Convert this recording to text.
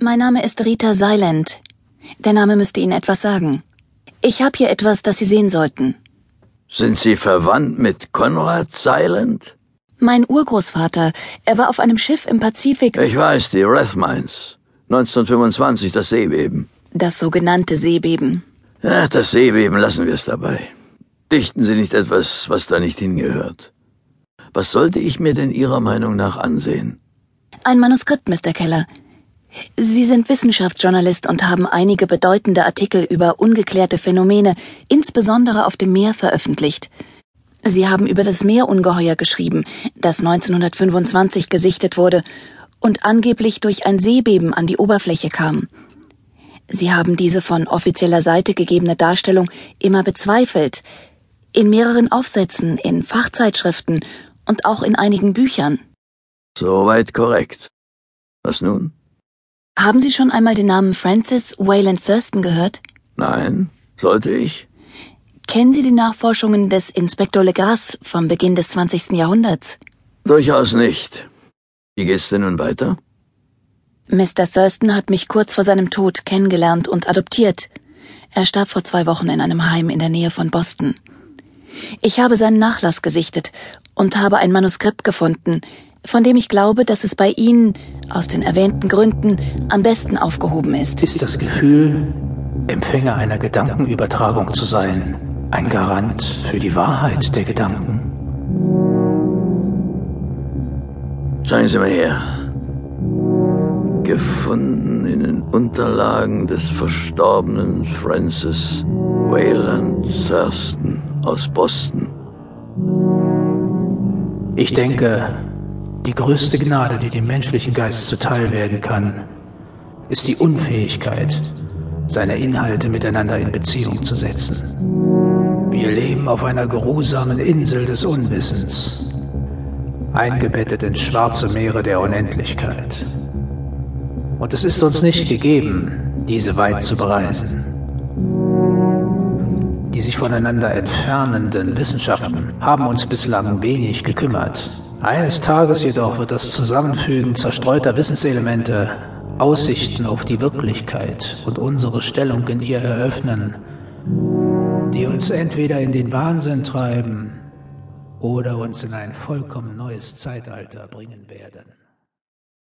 Mein Name ist Rita Silent. Der Name müsste Ihnen etwas sagen. Ich habe hier etwas, das Sie sehen sollten. Sind Sie verwandt mit Konrad Silent? Mein Urgroßvater, er war auf einem Schiff im Pazifik. Ich weiß, die Rathmines. 1925, das Seebeben. Das sogenannte Seebeben. Ja, das Seebeben lassen wir es dabei. Dichten Sie nicht etwas, was da nicht hingehört. Was sollte ich mir denn Ihrer Meinung nach ansehen? Ein Manuskript, Mr. Keller. Sie sind Wissenschaftsjournalist und haben einige bedeutende Artikel über ungeklärte Phänomene, insbesondere auf dem Meer, veröffentlicht. Sie haben über das Meerungeheuer geschrieben, das 1925 gesichtet wurde und angeblich durch ein Seebeben an die Oberfläche kam. Sie haben diese von offizieller Seite gegebene Darstellung immer bezweifelt, in mehreren Aufsätzen, in Fachzeitschriften und auch in einigen Büchern. Soweit korrekt. Was nun? Haben Sie schon einmal den Namen Francis Wayland Thurston gehört? Nein, sollte ich? Kennen Sie die Nachforschungen des Inspektor Legras vom Beginn des 20. Jahrhunderts? Durchaus nicht. Wie geht's denn nun weiter? Mr. Thurston hat mich kurz vor seinem Tod kennengelernt und adoptiert. Er starb vor zwei Wochen in einem Heim in der Nähe von Boston. Ich habe seinen Nachlass gesichtet und habe ein Manuskript gefunden, von dem ich glaube, dass es bei Ihnen aus den erwähnten Gründen am besten aufgehoben ist. Ist das Gefühl, Empfänger einer Gedankenübertragung zu sein, ein Garant für die Wahrheit der Gedanken? Zeigen Sie mal her. Gefunden in den Unterlagen des verstorbenen Francis Wayland Thurston aus Boston. Ich denke, die größte Gnade, die dem menschlichen Geist zuteil werden kann, ist die Unfähigkeit, seine Inhalte miteinander in Beziehung zu setzen. Wir leben auf einer geruhsamen Insel des Unwissens, eingebettet in schwarze Meere der Unendlichkeit. Und es ist uns nicht gegeben, diese weit zu bereisen. Die sich voneinander entfernenden Wissenschaften haben uns bislang wenig gekümmert. Eines Tages jedoch wird das Zusammenfügen zerstreuter Wissenselemente Aussichten auf die Wirklichkeit und unsere Stellung in ihr eröffnen, die uns entweder in den Wahnsinn treiben oder uns in ein vollkommen neues Zeitalter bringen werden.